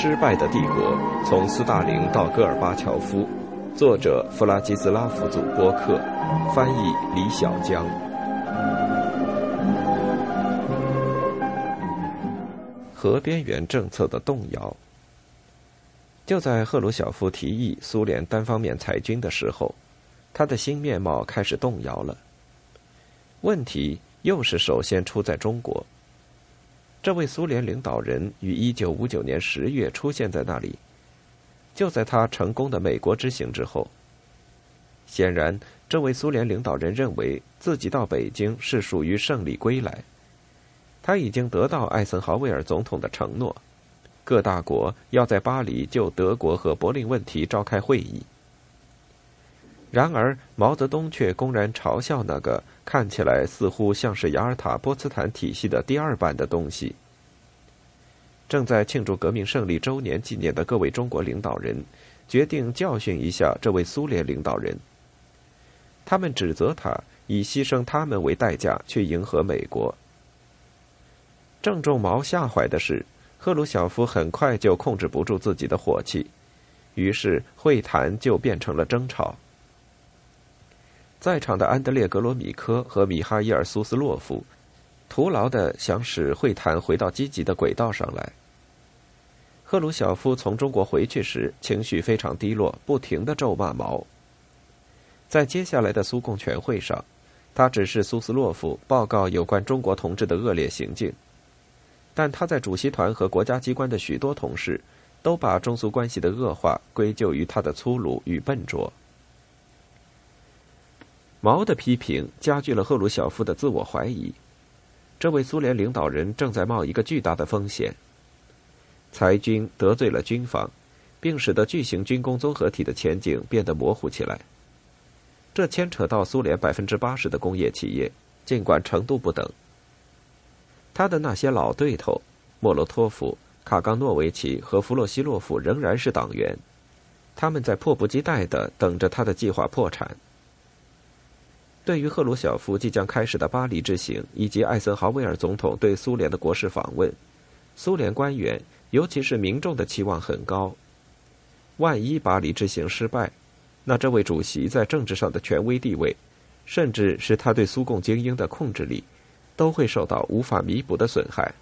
失败的帝国：从斯大林到戈尔巴乔夫，作者弗拉基斯拉夫祖波克，翻译李小江。核边缘政策的动摇。就在赫鲁晓夫提议苏联单方面裁军的时候，他的新面貌开始动摇了。问题又是首先出在中国。这位苏联领导人于一九五九年十月出现在那里，就在他成功的美国之行之后。显然，这位苏联领导人认为自己到北京是属于胜利归来。他已经得到艾森豪威尔总统的承诺，各大国要在巴黎就德国和柏林问题召开会议。然而，毛泽东却公然嘲笑那个看起来似乎像是雅尔塔波茨坦体系的第二版的东西。正在庆祝革命胜利周年纪念的各位中国领导人，决定教训一下这位苏联领导人。他们指责他以牺牲他们为代价去迎合美国。正中毛下怀的是，赫鲁晓夫很快就控制不住自己的火气，于是会谈就变成了争吵。在场的安德烈·格罗米科和米哈伊尔·苏斯洛夫，徒劳的想使会谈回到积极的轨道上来。赫鲁晓夫从中国回去时，情绪非常低落，不停的咒骂毛。在接下来的苏共全会上，他指示苏斯洛夫报告有关中国同志的恶劣行径。但他在主席团和国家机关的许多同事，都把中苏关系的恶化归咎于他的粗鲁与笨拙。毛的批评加剧了赫鲁晓夫的自我怀疑，这位苏联领导人正在冒一个巨大的风险。裁军得罪了军方，并使得巨型军工综合体的前景变得模糊起来。这牵扯到苏联百分之八十的工业企业，尽管程度不等。他的那些老对头，莫洛托夫、卡冈诺维奇和弗洛西洛夫仍然是党员，他们在迫不及待的等着他的计划破产。对于赫鲁晓夫即将开始的巴黎之行以及艾森豪威尔总统对苏联的国事访问，苏联官员尤其是民众的期望很高。万一巴黎之行失败，那这位主席在政治上的权威地位，甚至是他对苏共精英的控制力。都会受到无法弥补的损害。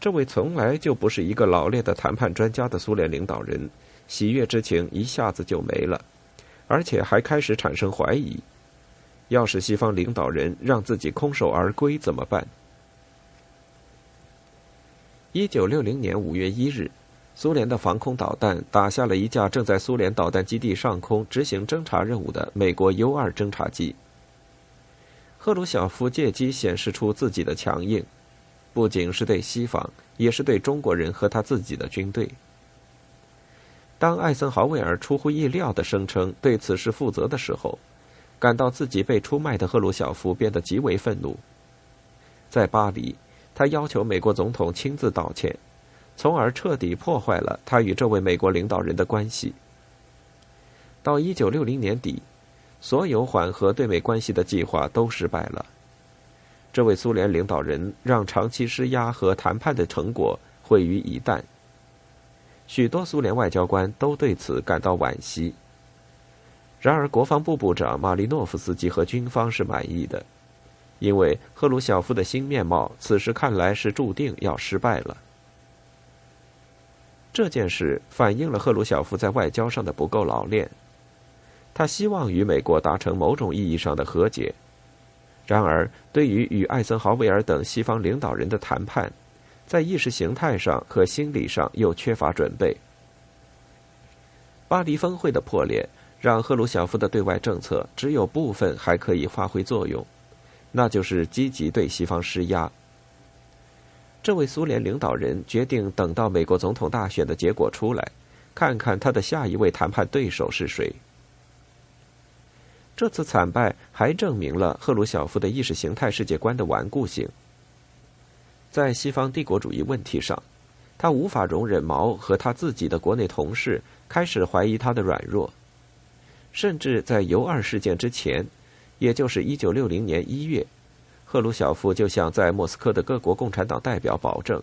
这位从来就不是一个老练的谈判专家的苏联领导人，喜悦之情一下子就没了，而且还开始产生怀疑：要是西方领导人让自己空手而归怎么办？一九六零年五月一日，苏联的防空导弹打下了一架正在苏联导弹基地上空执行侦察任务的美国 U 二侦察机。赫鲁晓夫借机显示出自己的强硬，不仅是对西方，也是对中国人和他自己的军队。当艾森豪威尔出乎意料的声称对此事负责的时候，感到自己被出卖的赫鲁晓夫变得极为愤怒。在巴黎，他要求美国总统亲自道歉，从而彻底破坏了他与这位美国领导人的关系。到一九六零年底。所有缓和对美关系的计划都失败了。这位苏联领导人让长期施压和谈判的成果毁于一旦。许多苏联外交官都对此感到惋惜。然而，国防部部长马利诺夫斯基和军方是满意的，因为赫鲁晓夫的新面貌此时看来是注定要失败了。这件事反映了赫鲁晓夫在外交上的不够老练。他希望与美国达成某种意义上的和解，然而对于与艾森豪威尔等西方领导人的谈判，在意识形态上和心理上又缺乏准备。巴黎峰会的破裂让赫鲁晓夫的对外政策只有部分还可以发挥作用，那就是积极对西方施压。这位苏联领导人决定等到美国总统大选的结果出来，看看他的下一位谈判对手是谁。这次惨败还证明了赫鲁晓夫的意识形态世界观的顽固性。在西方帝国主义问题上，他无法容忍毛和他自己的国内同事开始怀疑他的软弱。甚至在尤二事件之前，也就是一九六零年一月，赫鲁晓夫就向在莫斯科的各国共产党代表保证，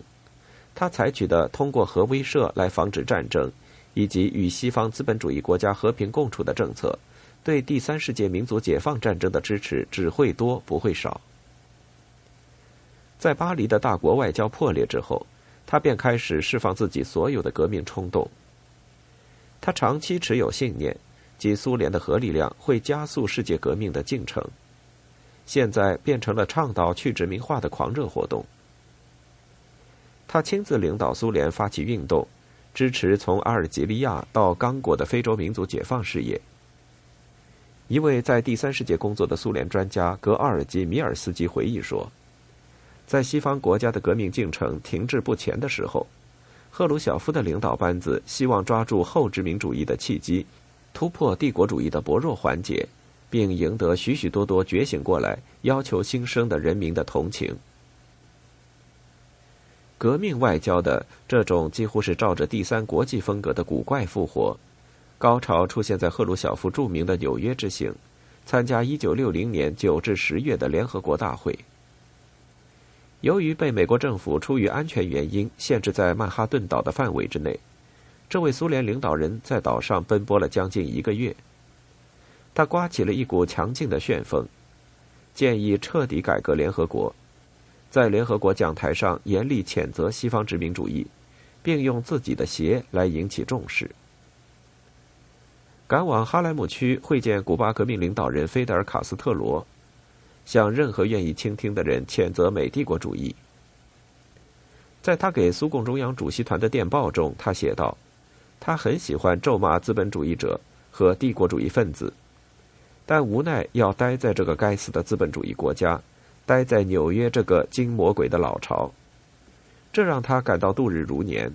他采取的通过核威慑来防止战争，以及与西方资本主义国家和平共处的政策，对第三世界民族解放战争的支持只会多不会少。在巴黎的大国外交破裂之后，他便开始释放自己所有的革命冲动。他长期持有信念，及苏联的核力量会加速世界革命的进程。现在变成了倡导去殖民化的狂热活动。他亲自领导苏联发起运动，支持从阿尔及利亚到刚果的非洲民族解放事业。一位在第三世界工作的苏联专家格奥尔基·米尔斯基回忆说。在西方国家的革命进程停滞不前的时候，赫鲁晓夫的领导班子希望抓住后殖民主义的契机，突破帝国主义的薄弱环节，并赢得许许多多觉醒过来、要求新生的人民的同情。革命外交的这种几乎是照着第三国际风格的古怪复活，高潮出现在赫鲁晓夫著名的纽约之行，参加一九六零年九至十月的联合国大会。由于被美国政府出于安全原因限制在曼哈顿岛的范围之内，这位苏联领导人在岛上奔波了将近一个月。他刮起了一股强劲的旋风，建议彻底改革联合国，在联合国讲台上严厉谴责西方殖民主义，并用自己的鞋来引起重视。赶往哈莱姆区会见古巴革命领导人菲德尔·卡斯特罗。向任何愿意倾听的人谴责美帝国主义。在他给苏共中央主席团的电报中，他写道：“他很喜欢咒骂资本主义者和帝国主义分子，但无奈要待在这个该死的资本主义国家，待在纽约这个金魔鬼的老巢，这让他感到度日如年。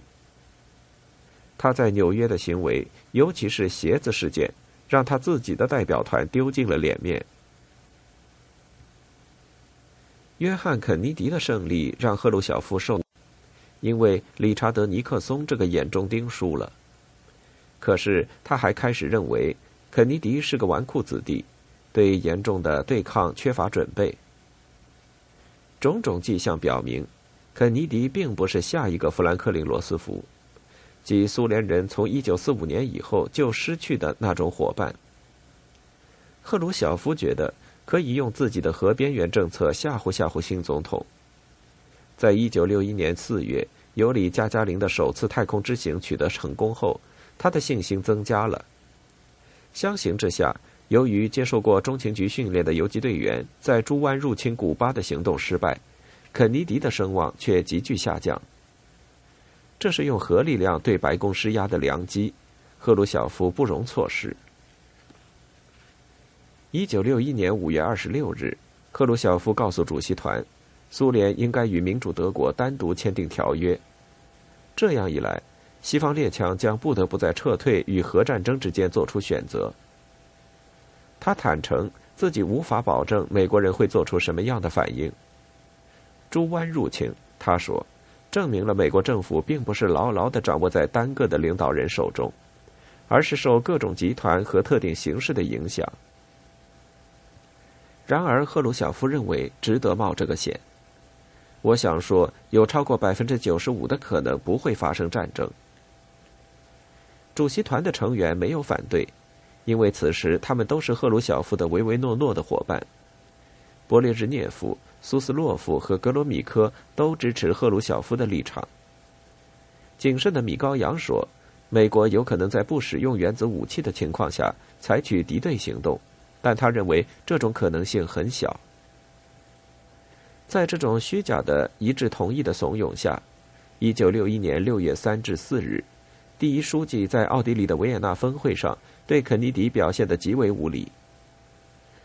他在纽约的行为，尤其是鞋子事件，让他自己的代表团丢尽了脸面。”约翰·肯尼迪的胜利让赫鲁晓夫受，因为理查德·尼克松这个眼中钉输了。可是他还开始认为肯尼迪是个纨绔子弟，对严重的对抗缺乏准备。种种迹象表明，肯尼迪并不是下一个富兰克林·罗斯福，即苏联人从1945年以后就失去的那种伙伴。赫鲁晓夫觉得。可以用自己的核边缘政策吓唬吓唬新总统。在一九六一年四月，尤里·加加林的首次太空之行取得成功后，他的信心增加了。相形之下，由于接受过中情局训练的游击队员在猪湾入侵古巴的行动失败，肯尼迪的声望却急剧下降。这是用核力量对白宫施压的良机，赫鲁晓夫不容错失。一九六一年五月二十六日，赫鲁晓夫告诉主席团，苏联应该与民主德国单独签订条约。这样一来，西方列强将不得不在撤退与核战争之间做出选择。他坦诚自己无法保证美国人会做出什么样的反应。猪湾入侵，他说，证明了美国政府并不是牢牢地掌握在单个的领导人手中，而是受各种集团和特定形势的影响。然而，赫鲁晓夫认为值得冒这个险。我想说，有超过百分之九十五的可能不会发生战争。主席团的成员没有反对，因为此时他们都是赫鲁晓夫的唯唯诺诺的伙伴。勃列日涅夫、苏斯洛夫和格罗米科都支持赫鲁晓夫的立场。谨慎的米高扬说：“美国有可能在不使用原子武器的情况下采取敌对行动。”但他认为这种可能性很小。在这种虚假的一致同意的怂恿下，一九六一年六月三至四日，第一书记在奥地利的维也纳峰会上对肯尼迪表现得极为无礼。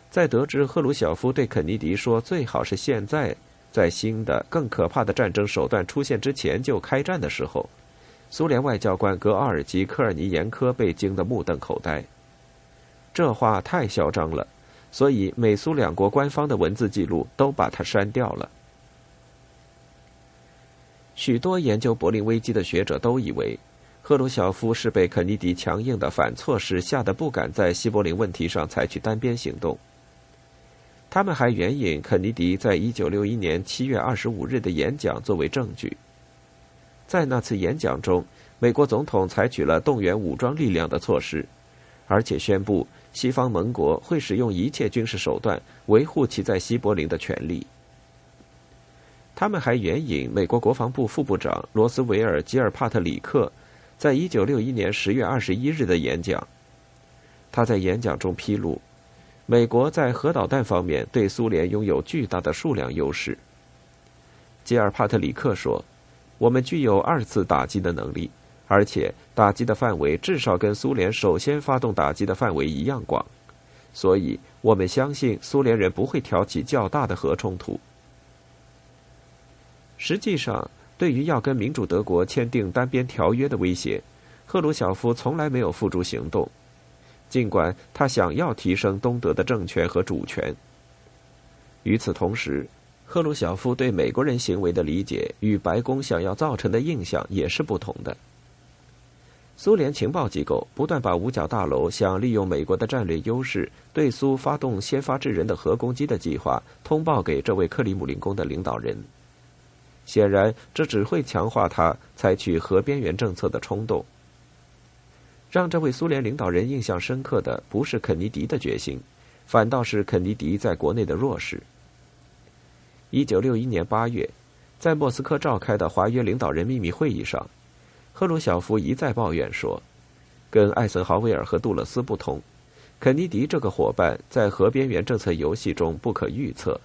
在得知赫鲁晓夫对肯尼迪说最好是现在在新的更可怕的战争手段出现之前就开战的时候，苏联外交官格奥尔基·科尔尼延科被惊得目瞪口呆。这话太嚣张了，所以美苏两国官方的文字记录都把它删掉了。许多研究柏林危机的学者都以为，赫鲁晓夫是被肯尼迪强硬的反措施吓得不敢在西柏林问题上采取单边行动。他们还援引肯尼迪在一九六一年七月二十五日的演讲作为证据。在那次演讲中，美国总统采取了动员武装力量的措施，而且宣布西方盟国会使用一切军事手段维护其在西柏林的权利。他们还援引美国国防部副部长罗斯维尔·吉尔帕特里克在一九六一年十月二十一日的演讲。他在演讲中披露，美国在核导弹方面对苏联拥有巨大的数量优势。吉尔帕特里克说：“我们具有二次打击的能力，而且打击的范围至少跟苏联首先发动打击的范围一样广，所以我们相信苏联人不会挑起较大的核冲突。”实际上，对于要跟民主德国签订单边条约的威胁，赫鲁晓夫从来没有付诸行动，尽管他想要提升东德的政权和主权。与此同时，赫鲁晓夫对美国人行为的理解与白宫想要造成的印象也是不同的。苏联情报机构不断把五角大楼想利用美国的战略优势对苏发动先发制人的核攻击的计划通报给这位克里姆林宫的领导人。显然，这只会强化他采取核边缘政策的冲动。让这位苏联领导人印象深刻的不是肯尼迪的决心，反倒是肯尼迪在国内的弱势。一九六一年八月，在莫斯科召开的华约领导人秘密会议上，赫鲁晓夫一再抱怨说：“跟艾森豪威尔和杜勒斯不同，肯尼迪这个伙伴在核边缘政策游戏中不可预测。”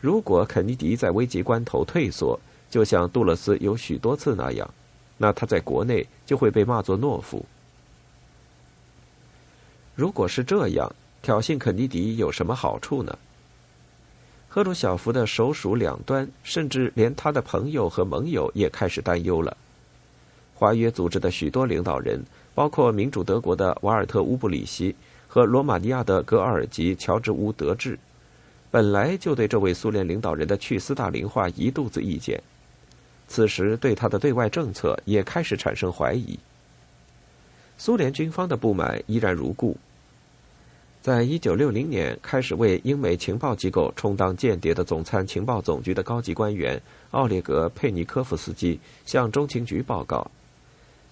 如果肯尼迪在危急关头退缩，就像杜勒斯有许多次那样，那他在国内就会被骂作懦夫。如果是这样，挑衅肯尼迪有什么好处呢？赫鲁晓夫的首鼠两端，甚至连他的朋友和盟友也开始担忧了。华约组织的许多领导人，包括民主德国的瓦尔特·乌布里希和罗马尼亚的格尔吉·乔治乌德治。本来就对这位苏联领导人的去斯大林化一肚子意见，此时对他的对外政策也开始产生怀疑。苏联军方的不满依然如故。在一九六零年开始为英美情报机构充当间谍的总参情报总局的高级官员奥列格·佩尼科夫斯基向中情局报告，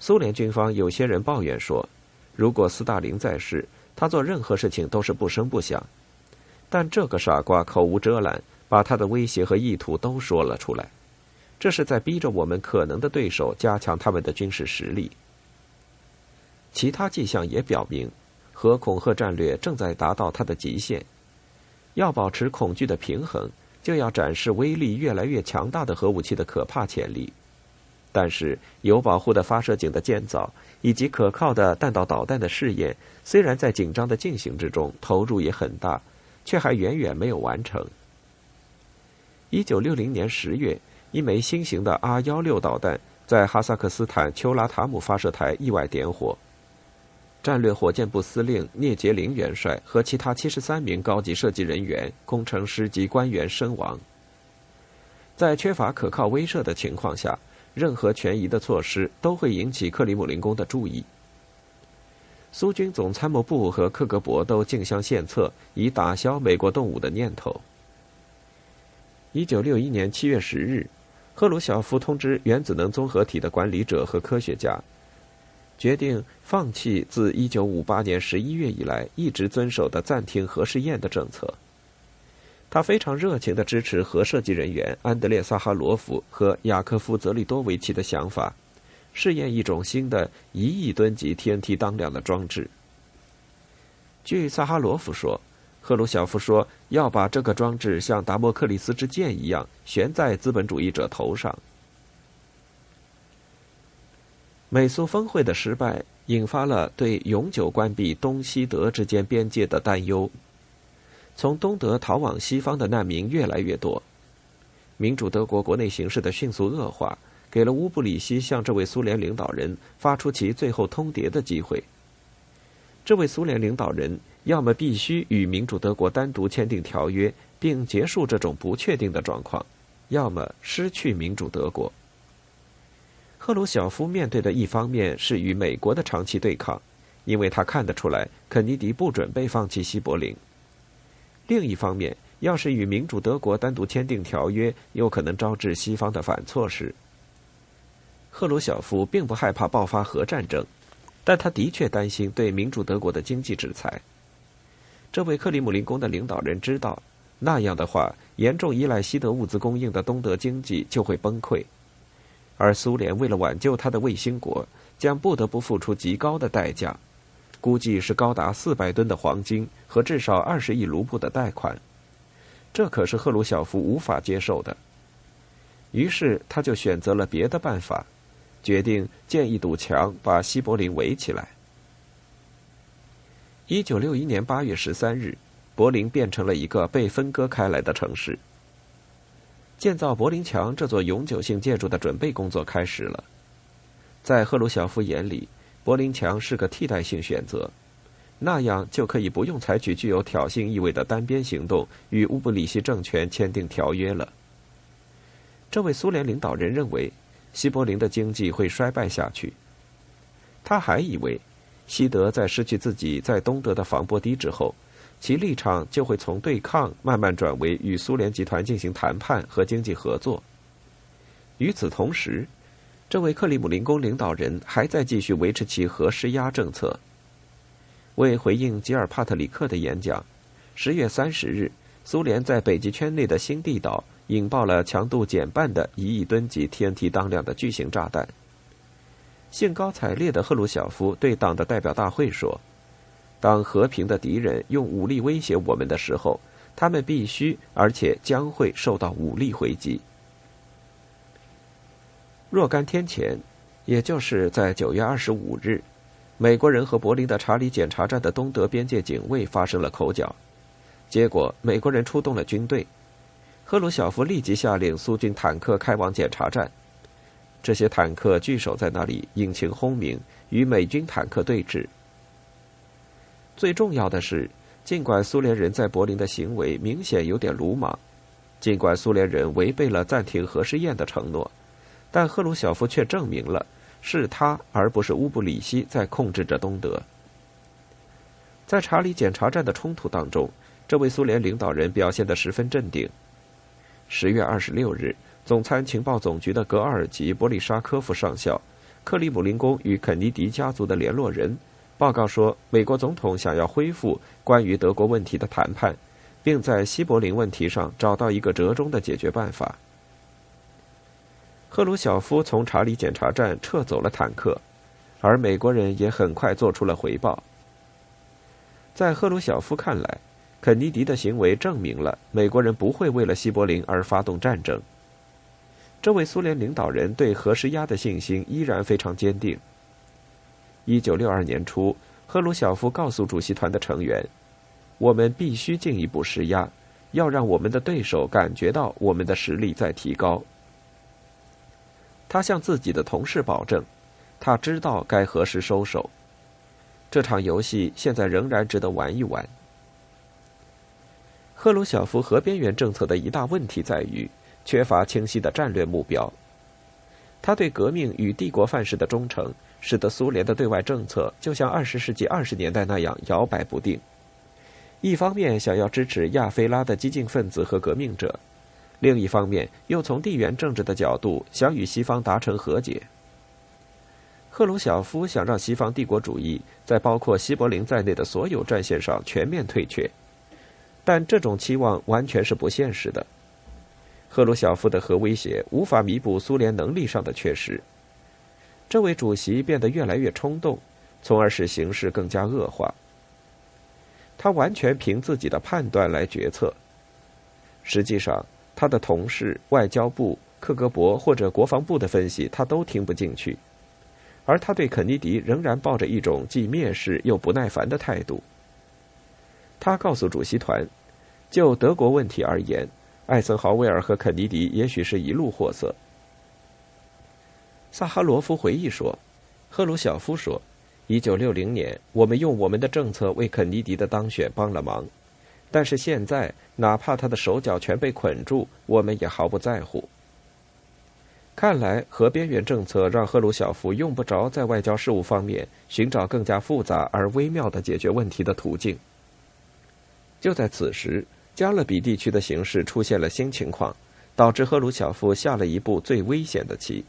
苏联军方有些人抱怨说，如果斯大林在世，他做任何事情都是不声不响。但这个傻瓜口无遮拦，把他的威胁和意图都说了出来，这是在逼着我们可能的对手加强他们的军事实力。其他迹象也表明，核恐吓战略正在达到它的极限。要保持恐惧的平衡，就要展示威力越来越强大的核武器的可怕潜力。但是，有保护的发射井的建造以及可靠的弹道导弹的试验，虽然在紧张的进行之中，投入也很大。却还远远没有完成。一九六零年十月，一枚新型的 R 幺六导弹在哈萨克斯坦丘拉塔姆发射台意外点火，战略火箭部司令聂杰林元帅和其他七十三名高级设计人员、工程师及官员身亡。在缺乏可靠威慑的情况下，任何权宜的措施都会引起克里姆林宫的注意。苏军总参谋部和克格勃都竞相献策，以打消美国动武的念头。一九六一年七月十日，赫鲁晓夫通知原子能综合体的管理者和科学家，决定放弃自一九五八年十一月以来一直遵守的暂停核试验的政策。他非常热情的支持核设计人员安德烈·萨哈罗夫和雅科夫·泽利多维奇的想法。试验一种新的一亿吨级 TNT 当量的装置。据萨哈罗夫说，赫鲁晓夫说要把这个装置像达摩克里斯之剑一样悬在资本主义者头上。美苏峰会的失败引发了对永久关闭东西德之间边界的担忧。从东德逃往西方的难民越来越多，民主德国国内形势的迅速恶化。给了乌布里希向这位苏联领导人发出其最后通牒的机会。这位苏联领导人要么必须与民主德国单独签订条约，并结束这种不确定的状况，要么失去民主德国。赫鲁晓夫面对的一方面是与美国的长期对抗，因为他看得出来肯尼迪不准备放弃西柏林；另一方面，要是与民主德国单独签订条约，有可能招致西方的反措施。赫鲁晓夫并不害怕爆发核战争，但他的确担心对民主德国的经济制裁。这位克里姆林宫的领导人知道，那样的话，严重依赖西德物资供应的东德经济就会崩溃，而苏联为了挽救他的卫星国，将不得不付出极高的代价，估计是高达四百吨的黄金和至少二十亿卢布的贷款。这可是赫鲁晓夫无法接受的。于是，他就选择了别的办法，决定建一堵墙，把西柏林围起来。一九六一年八月十三日，柏林变成了一个被分割开来的城市。建造柏林墙这座永久性建筑的准备工作开始了。在赫鲁晓夫眼里，柏林墙是个替代性选择，那样就可以不用采取具有挑衅意味的单边行动，与乌布里希政权签订条约了。这位苏联领导人认为，西柏林的经济会衰败下去。他还以为。西德在失去自己在东德的防波堤之后，其立场就会从对抗慢慢转为与苏联集团进行谈判和经济合作。与此同时，这位克里姆林宫领导人还在继续维持其核施压政策。为回应吉尔帕特里克的演讲，十月三十日，苏联在北极圈内的新地岛引爆了强度减半的一亿吨级 TNT 当量的巨型炸弹。兴高采烈的赫鲁晓夫对党的代表大会说：“当和平的敌人用武力威胁我们的时候，他们必须而且将会受到武力回击。”若干天前，也就是在九月二十五日，美国人和柏林的查理检查站的东德边界警卫发生了口角，结果美国人出动了军队，赫鲁晓夫立即下令苏军坦克开往检查站。这些坦克据守在那里，引擎轰鸣，与美军坦克对峙。最重要的是，尽管苏联人在柏林的行为明显有点鲁莽，尽管苏联人违背了暂停核试验的承诺，但赫鲁晓夫却证明了是他而不是乌布里希在控制着东德。在查理检查站的冲突当中，这位苏联领导人表现得十分镇定。十月二十六日。总参情报总局的格尔吉·波利沙科夫上校、克里姆林宫与肯尼迪家族的联络人报告说，美国总统想要恢复关于德国问题的谈判，并在西柏林问题上找到一个折中的解决办法。赫鲁晓夫从查理检查站撤走了坦克，而美国人也很快做出了回报。在赫鲁晓夫看来，肯尼迪的行为证明了美国人不会为了西柏林而发动战争。这位苏联领导人对核施压的信心依然非常坚定。一九六二年初，赫鲁晓夫告诉主席团的成员：“我们必须进一步施压，要让我们的对手感觉到我们的实力在提高。”他向自己的同事保证，他知道该何时收手。这场游戏现在仍然值得玩一玩。赫鲁晓夫核边缘政策的一大问题在于。缺乏清晰的战略目标，他对革命与帝国范式的忠诚，使得苏联的对外政策就像二十世纪二十年代那样摇摆不定。一方面想要支持亚非拉的激进分子和革命者，另一方面又从地缘政治的角度想与西方达成和解。赫鲁晓夫想让西方帝国主义在包括西柏林在内的所有战线上全面退却，但这种期望完全是不现实的。赫鲁晓夫的核威胁无法弥补苏联能力上的缺失。这位主席变得越来越冲动，从而使形势更加恶化。他完全凭自己的判断来决策。实际上，他的同事、外交部、克格勃或者国防部的分析，他都听不进去。而他对肯尼迪仍然抱着一种既蔑视又不耐烦的态度。他告诉主席团，就德国问题而言。艾森豪威尔和肯尼迪也许是一路货色。萨哈罗夫回忆说：“赫鲁晓夫说，一九六零年我们用我们的政策为肯尼迪的当选帮了忙，但是现在哪怕他的手脚全被捆住，我们也毫不在乎。”看来核边缘政策让赫鲁晓夫用不着在外交事务方面寻找更加复杂而微妙的解决问题的途径。就在此时。加勒比地区的形势出现了新情况，导致赫鲁晓夫下了一步最危险的棋。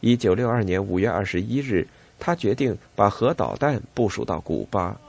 一九六二年五月二十一日，他决定把核导弹部署到古巴。